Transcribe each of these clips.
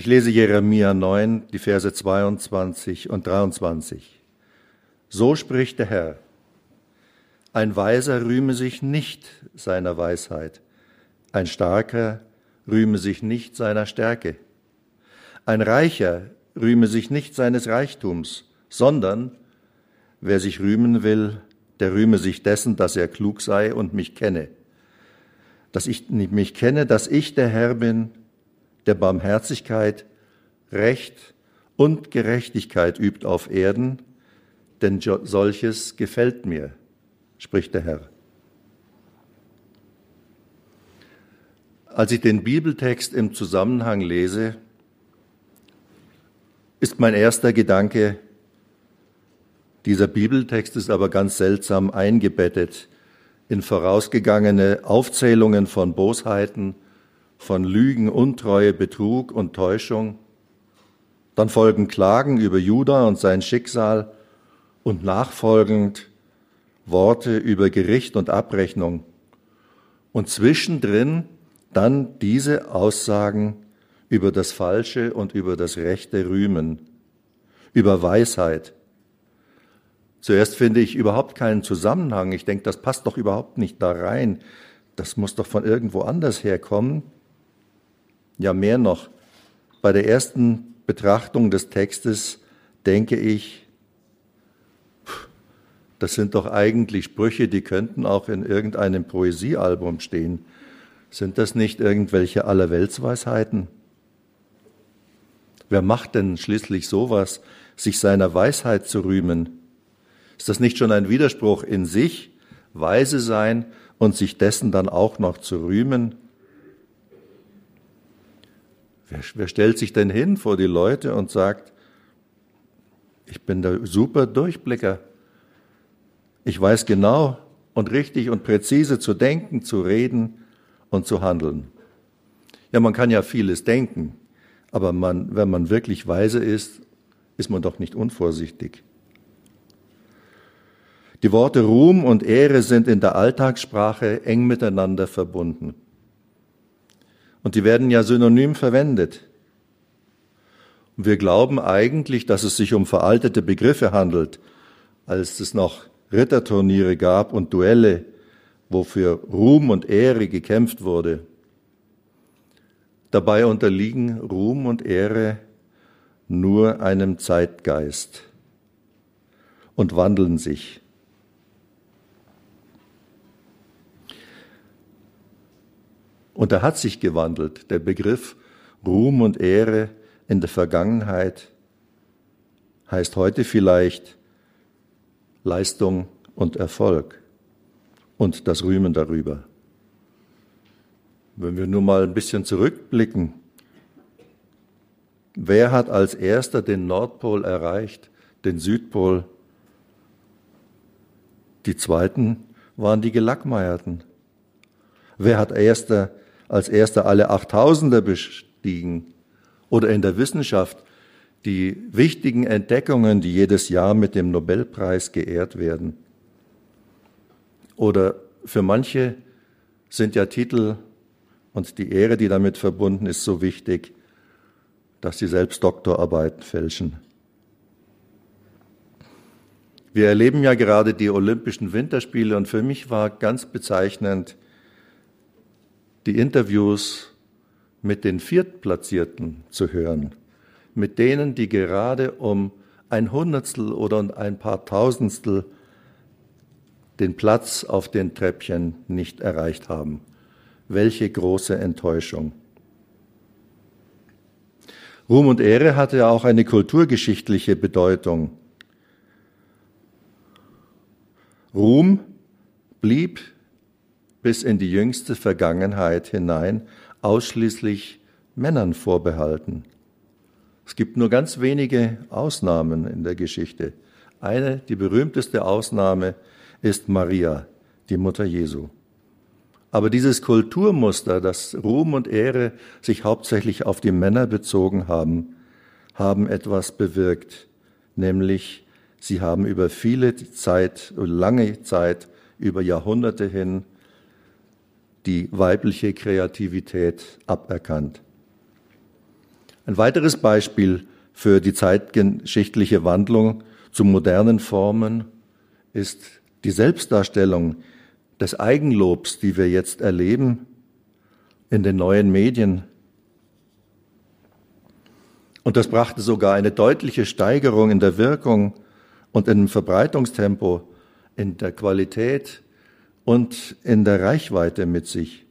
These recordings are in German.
Ich lese Jeremia 9, die Verse 22 und 23. So spricht der Herr. Ein Weiser rühme sich nicht seiner Weisheit, ein Starker rühme sich nicht seiner Stärke, ein Reicher rühme sich nicht seines Reichtums, sondern wer sich rühmen will, der rühme sich dessen, dass er klug sei und mich kenne, dass ich mich kenne, dass ich der Herr bin, der Barmherzigkeit, Recht und Gerechtigkeit übt auf Erden, denn solches gefällt mir, spricht der Herr. Als ich den Bibeltext im Zusammenhang lese, ist mein erster Gedanke, dieser Bibeltext ist aber ganz seltsam eingebettet in vorausgegangene Aufzählungen von Bosheiten, von Lügen, Untreue, Betrug und Täuschung. Dann folgen Klagen über Juda und sein Schicksal und nachfolgend Worte über Gericht und Abrechnung. Und zwischendrin dann diese Aussagen über das Falsche und über das rechte Rühmen, über Weisheit. Zuerst finde ich überhaupt keinen Zusammenhang. Ich denke, das passt doch überhaupt nicht da rein. Das muss doch von irgendwo anders herkommen. Ja, mehr noch. Bei der ersten Betrachtung des Textes denke ich, das sind doch eigentlich Sprüche, die könnten auch in irgendeinem Poesiealbum stehen. Sind das nicht irgendwelche Allerweltsweisheiten? Wer macht denn schließlich sowas, sich seiner Weisheit zu rühmen? Ist das nicht schon ein Widerspruch in sich, weise sein und sich dessen dann auch noch zu rühmen? Wer, wer stellt sich denn hin vor die Leute und sagt, ich bin der super Durchblicker. Ich weiß genau und richtig und präzise zu denken, zu reden und zu handeln. Ja, man kann ja vieles denken, aber man, wenn man wirklich weise ist, ist man doch nicht unvorsichtig. Die Worte Ruhm und Ehre sind in der Alltagssprache eng miteinander verbunden. Und die werden ja synonym verwendet. Und wir glauben eigentlich, dass es sich um veraltete Begriffe handelt, als es noch Ritterturniere gab und Duelle, wo für Ruhm und Ehre gekämpft wurde. Dabei unterliegen Ruhm und Ehre nur einem Zeitgeist und wandeln sich. Und er hat sich gewandelt. Der Begriff Ruhm und Ehre in der Vergangenheit heißt heute vielleicht Leistung und Erfolg und das Rühmen darüber. Wenn wir nur mal ein bisschen zurückblicken, wer hat als erster den Nordpol erreicht, den Südpol? Die zweiten waren die Gelackmeierten. Wer hat erster als erster alle Achttausender bestiegen oder in der Wissenschaft die wichtigen Entdeckungen, die jedes Jahr mit dem Nobelpreis geehrt werden. Oder für manche sind ja Titel und die Ehre, die damit verbunden ist, so wichtig, dass sie selbst Doktorarbeiten fälschen. Wir erleben ja gerade die Olympischen Winterspiele und für mich war ganz bezeichnend, die Interviews mit den Viertplatzierten zu hören, mit denen, die gerade um ein Hundertstel oder ein paar Tausendstel den Platz auf den Treppchen nicht erreicht haben. Welche große Enttäuschung. Ruhm und Ehre hatte auch eine kulturgeschichtliche Bedeutung. Ruhm blieb bis in die jüngste Vergangenheit hinein ausschließlich Männern vorbehalten. Es gibt nur ganz wenige Ausnahmen in der Geschichte. Eine, die berühmteste Ausnahme ist Maria, die Mutter Jesu. Aber dieses Kulturmuster, dass Ruhm und Ehre sich hauptsächlich auf die Männer bezogen haben, haben etwas bewirkt, nämlich sie haben über viele Zeit, lange Zeit, über Jahrhunderte hin die weibliche Kreativität aberkannt. Ein weiteres Beispiel für die zeitgeschichtliche Wandlung zu modernen Formen ist die Selbstdarstellung des Eigenlobs, die wir jetzt erleben in den neuen Medien. Und das brachte sogar eine deutliche Steigerung in der Wirkung und im Verbreitungstempo, in der Qualität und in der Reichweite mit sich.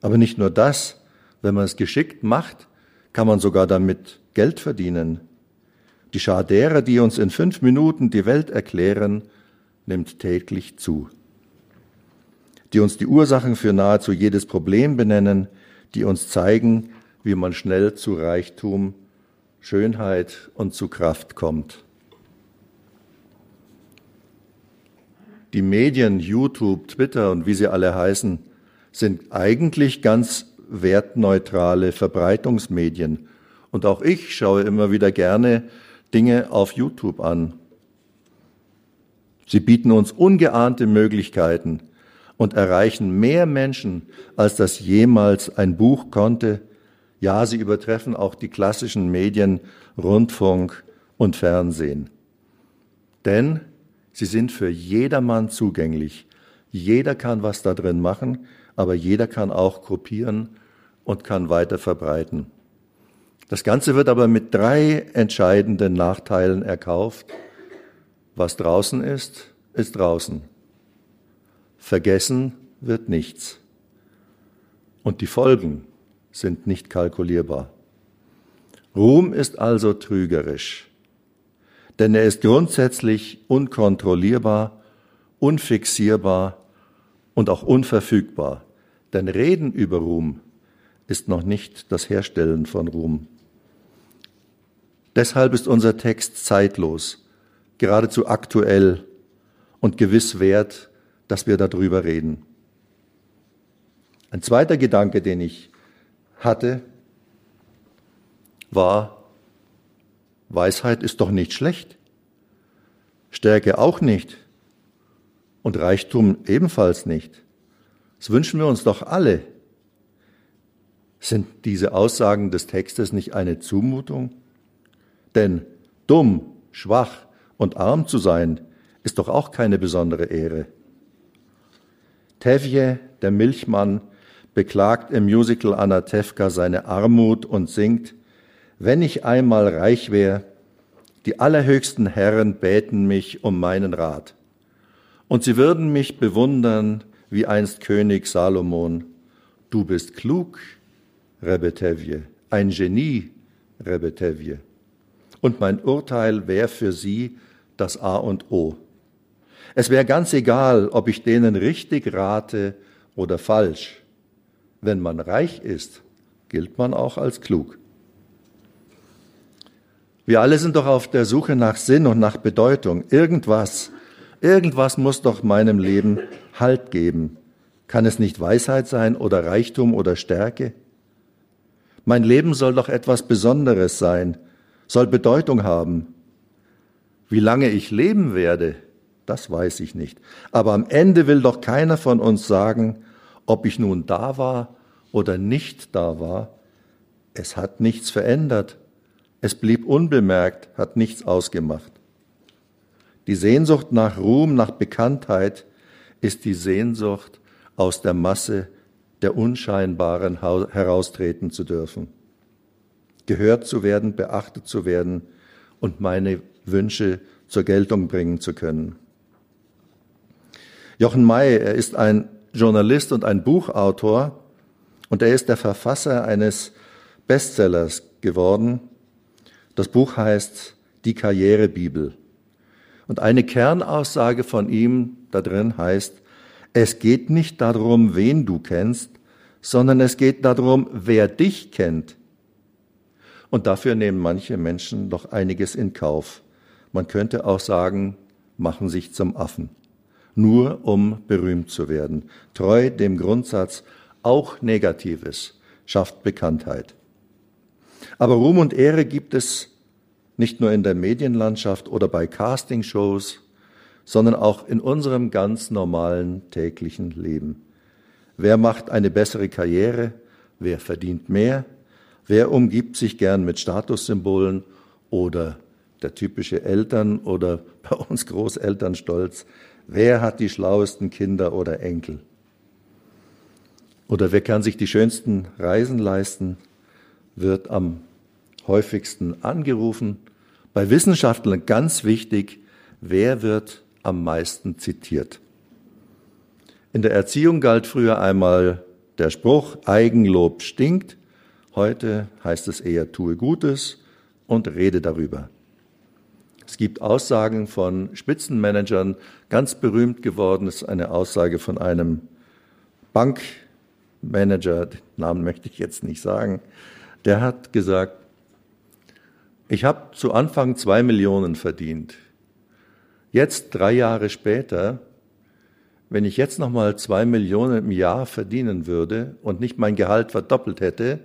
Aber nicht nur das, wenn man es geschickt macht, kann man sogar damit Geld verdienen. Die Schar derer, die uns in fünf Minuten die Welt erklären, nimmt täglich zu. Die uns die Ursachen für nahezu jedes Problem benennen, die uns zeigen, wie man schnell zu Reichtum, Schönheit und zu Kraft kommt. Die Medien, YouTube, Twitter und wie sie alle heißen, sind eigentlich ganz wertneutrale Verbreitungsmedien. Und auch ich schaue immer wieder gerne Dinge auf YouTube an. Sie bieten uns ungeahnte Möglichkeiten und erreichen mehr Menschen, als das jemals ein Buch konnte. Ja, sie übertreffen auch die klassischen Medien, Rundfunk und Fernsehen. Denn sie sind für jedermann zugänglich. Jeder kann was da drin machen aber jeder kann auch kopieren und kann weiter verbreiten. Das Ganze wird aber mit drei entscheidenden Nachteilen erkauft. Was draußen ist, ist draußen. Vergessen wird nichts. Und die Folgen sind nicht kalkulierbar. Ruhm ist also trügerisch, denn er ist grundsätzlich unkontrollierbar, unfixierbar und auch unverfügbar. Denn Reden über Ruhm ist noch nicht das Herstellen von Ruhm. Deshalb ist unser Text zeitlos, geradezu aktuell und gewiss wert, dass wir darüber reden. Ein zweiter Gedanke, den ich hatte, war, Weisheit ist doch nicht schlecht, Stärke auch nicht und Reichtum ebenfalls nicht. Das wünschen wir uns doch alle. Sind diese Aussagen des Textes nicht eine Zumutung? Denn dumm, schwach und arm zu sein, ist doch auch keine besondere Ehre. Tevje, der Milchmann, beklagt im Musical Anna Tevka seine Armut und singt, wenn ich einmal reich wäre, die allerhöchsten Herren bäten mich um meinen Rat. Und sie würden mich bewundern, wie einst König Salomon. Du bist klug, Rebetevje, ein Genie, Rebetevje. Und mein Urteil wäre für sie das A und O. Es wäre ganz egal, ob ich denen richtig rate oder falsch. Wenn man reich ist, gilt man auch als klug. Wir alle sind doch auf der Suche nach Sinn und nach Bedeutung. Irgendwas, irgendwas muss doch meinem Leben Halt geben. Kann es nicht Weisheit sein oder Reichtum oder Stärke? Mein Leben soll doch etwas Besonderes sein, soll Bedeutung haben. Wie lange ich leben werde, das weiß ich nicht. Aber am Ende will doch keiner von uns sagen, ob ich nun da war oder nicht da war. Es hat nichts verändert. Es blieb unbemerkt, hat nichts ausgemacht. Die Sehnsucht nach Ruhm, nach Bekanntheit ist die Sehnsucht, aus der Masse der Unscheinbaren heraustreten zu dürfen, gehört zu werden, beachtet zu werden und meine Wünsche zur Geltung bringen zu können. Jochen May, er ist ein Journalist und ein Buchautor und er ist der Verfasser eines Bestsellers geworden. Das Buch heißt Die Karrierebibel. Und eine Kernaussage von ihm da drin heißt, es geht nicht darum, wen du kennst, sondern es geht darum, wer dich kennt. Und dafür nehmen manche Menschen doch einiges in Kauf. Man könnte auch sagen, machen sich zum Affen, nur um berühmt zu werden. Treu dem Grundsatz, auch Negatives schafft Bekanntheit. Aber Ruhm und Ehre gibt es nicht nur in der Medienlandschaft oder bei Castingshows, sondern auch in unserem ganz normalen täglichen Leben. Wer macht eine bessere Karriere? Wer verdient mehr? Wer umgibt sich gern mit Statussymbolen oder der typische Eltern- oder bei uns Großelternstolz? Wer hat die schlauesten Kinder oder Enkel? Oder wer kann sich die schönsten Reisen leisten, wird am häufigsten angerufen. Bei Wissenschaftlern ganz wichtig, wer wird am meisten zitiert. In der Erziehung galt früher einmal der Spruch, Eigenlob stinkt. Heute heißt es eher, tue Gutes und rede darüber. Es gibt Aussagen von Spitzenmanagern, ganz berühmt geworden ist eine Aussage von einem Bankmanager, den Namen möchte ich jetzt nicht sagen, der hat gesagt, ich habe zu Anfang zwei Millionen verdient. Jetzt, drei Jahre später, wenn ich jetzt nochmal zwei Millionen im Jahr verdienen würde und nicht mein Gehalt verdoppelt hätte,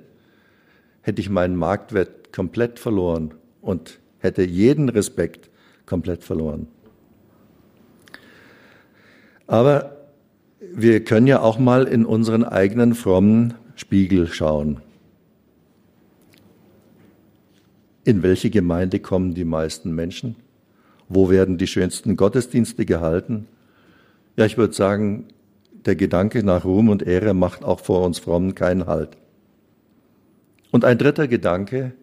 hätte ich meinen Marktwert komplett verloren und hätte jeden Respekt komplett verloren. Aber wir können ja auch mal in unseren eigenen frommen Spiegel schauen. In welche Gemeinde kommen die meisten Menschen? Wo werden die schönsten Gottesdienste gehalten? Ja, ich würde sagen, der Gedanke nach Ruhm und Ehre macht auch vor uns Frommen keinen Halt. Und ein dritter Gedanke,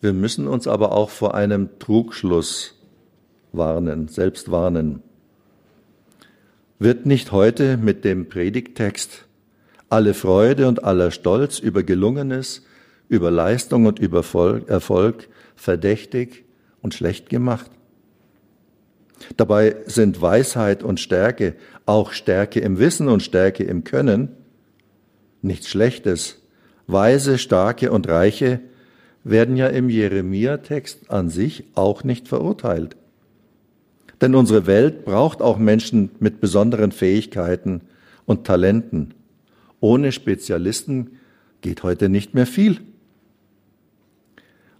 wir müssen uns aber auch vor einem Trugschluss warnen, selbst warnen. Wird nicht heute mit dem Predigtext alle Freude und aller Stolz über Gelungenes, über Leistung und über Erfolg verdächtig und schlecht gemacht. Dabei sind Weisheit und Stärke, auch Stärke im Wissen und Stärke im Können, nichts Schlechtes. Weise, starke und reiche werden ja im Jeremia-Text an sich auch nicht verurteilt. Denn unsere Welt braucht auch Menschen mit besonderen Fähigkeiten und Talenten. Ohne Spezialisten geht heute nicht mehr viel.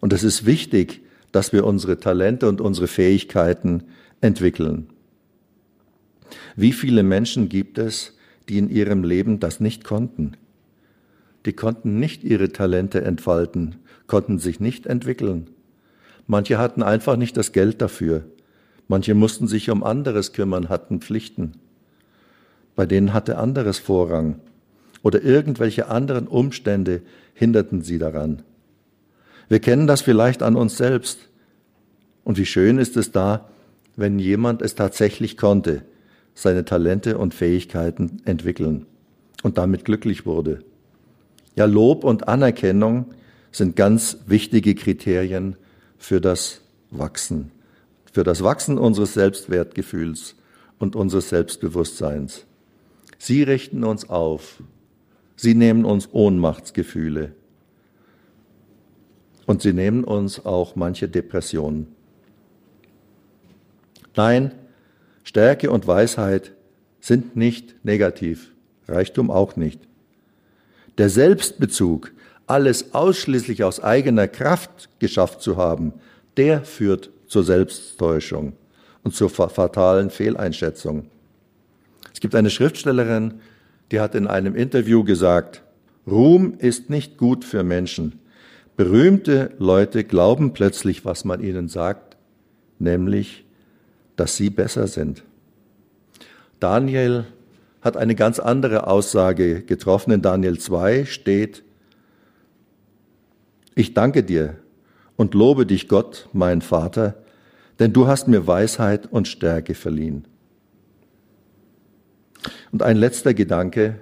Und es ist wichtig, dass wir unsere Talente und unsere Fähigkeiten entwickeln. Wie viele Menschen gibt es, die in ihrem Leben das nicht konnten? Die konnten nicht ihre Talente entfalten, konnten sich nicht entwickeln. Manche hatten einfach nicht das Geld dafür. Manche mussten sich um anderes kümmern, hatten Pflichten. Bei denen hatte anderes Vorrang. Oder irgendwelche anderen Umstände hinderten sie daran. Wir kennen das vielleicht an uns selbst. Und wie schön ist es da, wenn jemand es tatsächlich konnte, seine Talente und Fähigkeiten entwickeln und damit glücklich wurde. Ja, Lob und Anerkennung sind ganz wichtige Kriterien für das Wachsen, für das Wachsen unseres Selbstwertgefühls und unseres Selbstbewusstseins. Sie richten uns auf, sie nehmen uns Ohnmachtsgefühle, und sie nehmen uns auch manche Depressionen. Nein, Stärke und Weisheit sind nicht negativ, Reichtum auch nicht. Der Selbstbezug, alles ausschließlich aus eigener Kraft geschafft zu haben, der führt zur Selbsttäuschung und zur fatalen Fehleinschätzung. Es gibt eine Schriftstellerin, die hat in einem Interview gesagt, Ruhm ist nicht gut für Menschen. Berühmte Leute glauben plötzlich, was man ihnen sagt, nämlich, dass sie besser sind. Daniel hat eine ganz andere Aussage getroffen. In Daniel 2 steht, ich danke dir und lobe dich Gott, mein Vater, denn du hast mir Weisheit und Stärke verliehen. Und ein letzter Gedanke,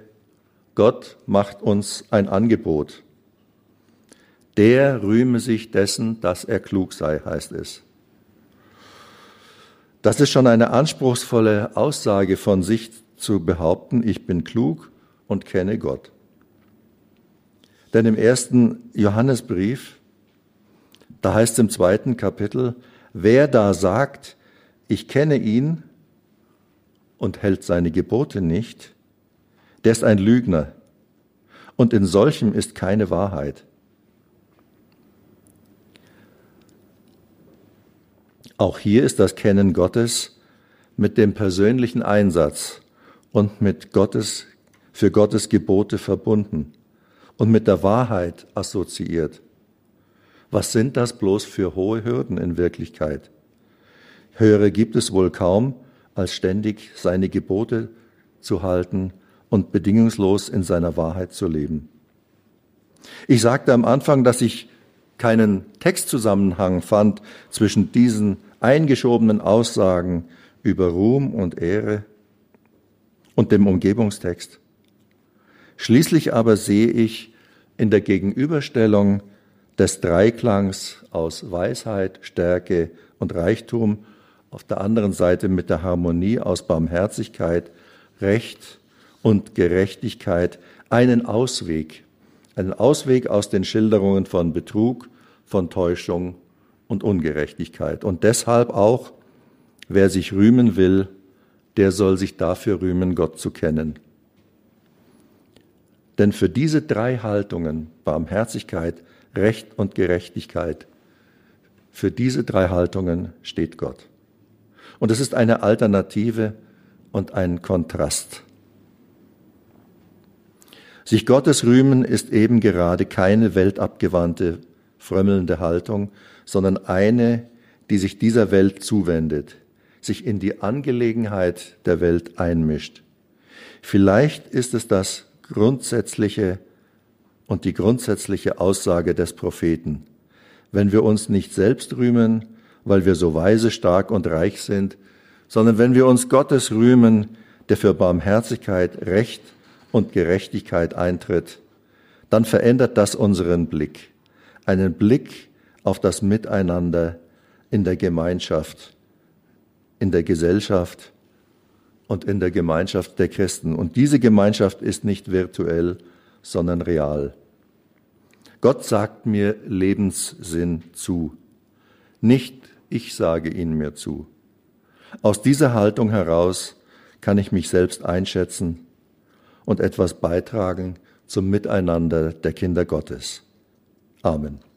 Gott macht uns ein Angebot der rühme sich dessen, dass er klug sei, heißt es. Das ist schon eine anspruchsvolle Aussage von sich zu behaupten, ich bin klug und kenne Gott. Denn im ersten Johannesbrief Da heißt es im zweiten Kapitel, wer da sagt, ich kenne ihn und hält seine Gebote nicht, der ist ein Lügner. Und in solchem ist keine Wahrheit. Auch hier ist das Kennen Gottes mit dem persönlichen Einsatz und mit Gottes, für Gottes Gebote verbunden und mit der Wahrheit assoziiert. Was sind das bloß für hohe Hürden in Wirklichkeit? Höhere gibt es wohl kaum, als ständig seine Gebote zu halten und bedingungslos in seiner Wahrheit zu leben. Ich sagte am Anfang, dass ich keinen Textzusammenhang fand zwischen diesen eingeschobenen Aussagen über Ruhm und Ehre und dem Umgebungstext. Schließlich aber sehe ich in der Gegenüberstellung des Dreiklangs aus Weisheit, Stärke und Reichtum auf der anderen Seite mit der Harmonie aus Barmherzigkeit, Recht und Gerechtigkeit einen Ausweg, einen Ausweg aus den Schilderungen von Betrug, von Täuschung und Ungerechtigkeit. Und deshalb auch, wer sich rühmen will, der soll sich dafür rühmen, Gott zu kennen. Denn für diese drei Haltungen, Barmherzigkeit, Recht und Gerechtigkeit, für diese drei Haltungen steht Gott. Und es ist eine Alternative und ein Kontrast. Sich Gottes rühmen ist eben gerade keine weltabgewandte, frömmelnde Haltung, sondern eine, die sich dieser Welt zuwendet, sich in die Angelegenheit der Welt einmischt. Vielleicht ist es das grundsätzliche und die grundsätzliche Aussage des Propheten. Wenn wir uns nicht selbst rühmen, weil wir so weise, stark und reich sind, sondern wenn wir uns Gottes rühmen, der für Barmherzigkeit, Recht und Gerechtigkeit eintritt, dann verändert das unseren Blick. Einen Blick auf das Miteinander in der Gemeinschaft, in der Gesellschaft und in der Gemeinschaft der Christen. Und diese Gemeinschaft ist nicht virtuell, sondern real. Gott sagt mir Lebenssinn zu. Nicht ich sage ihn mir zu. Aus dieser Haltung heraus kann ich mich selbst einschätzen und etwas beitragen zum Miteinander der Kinder Gottes. Amen.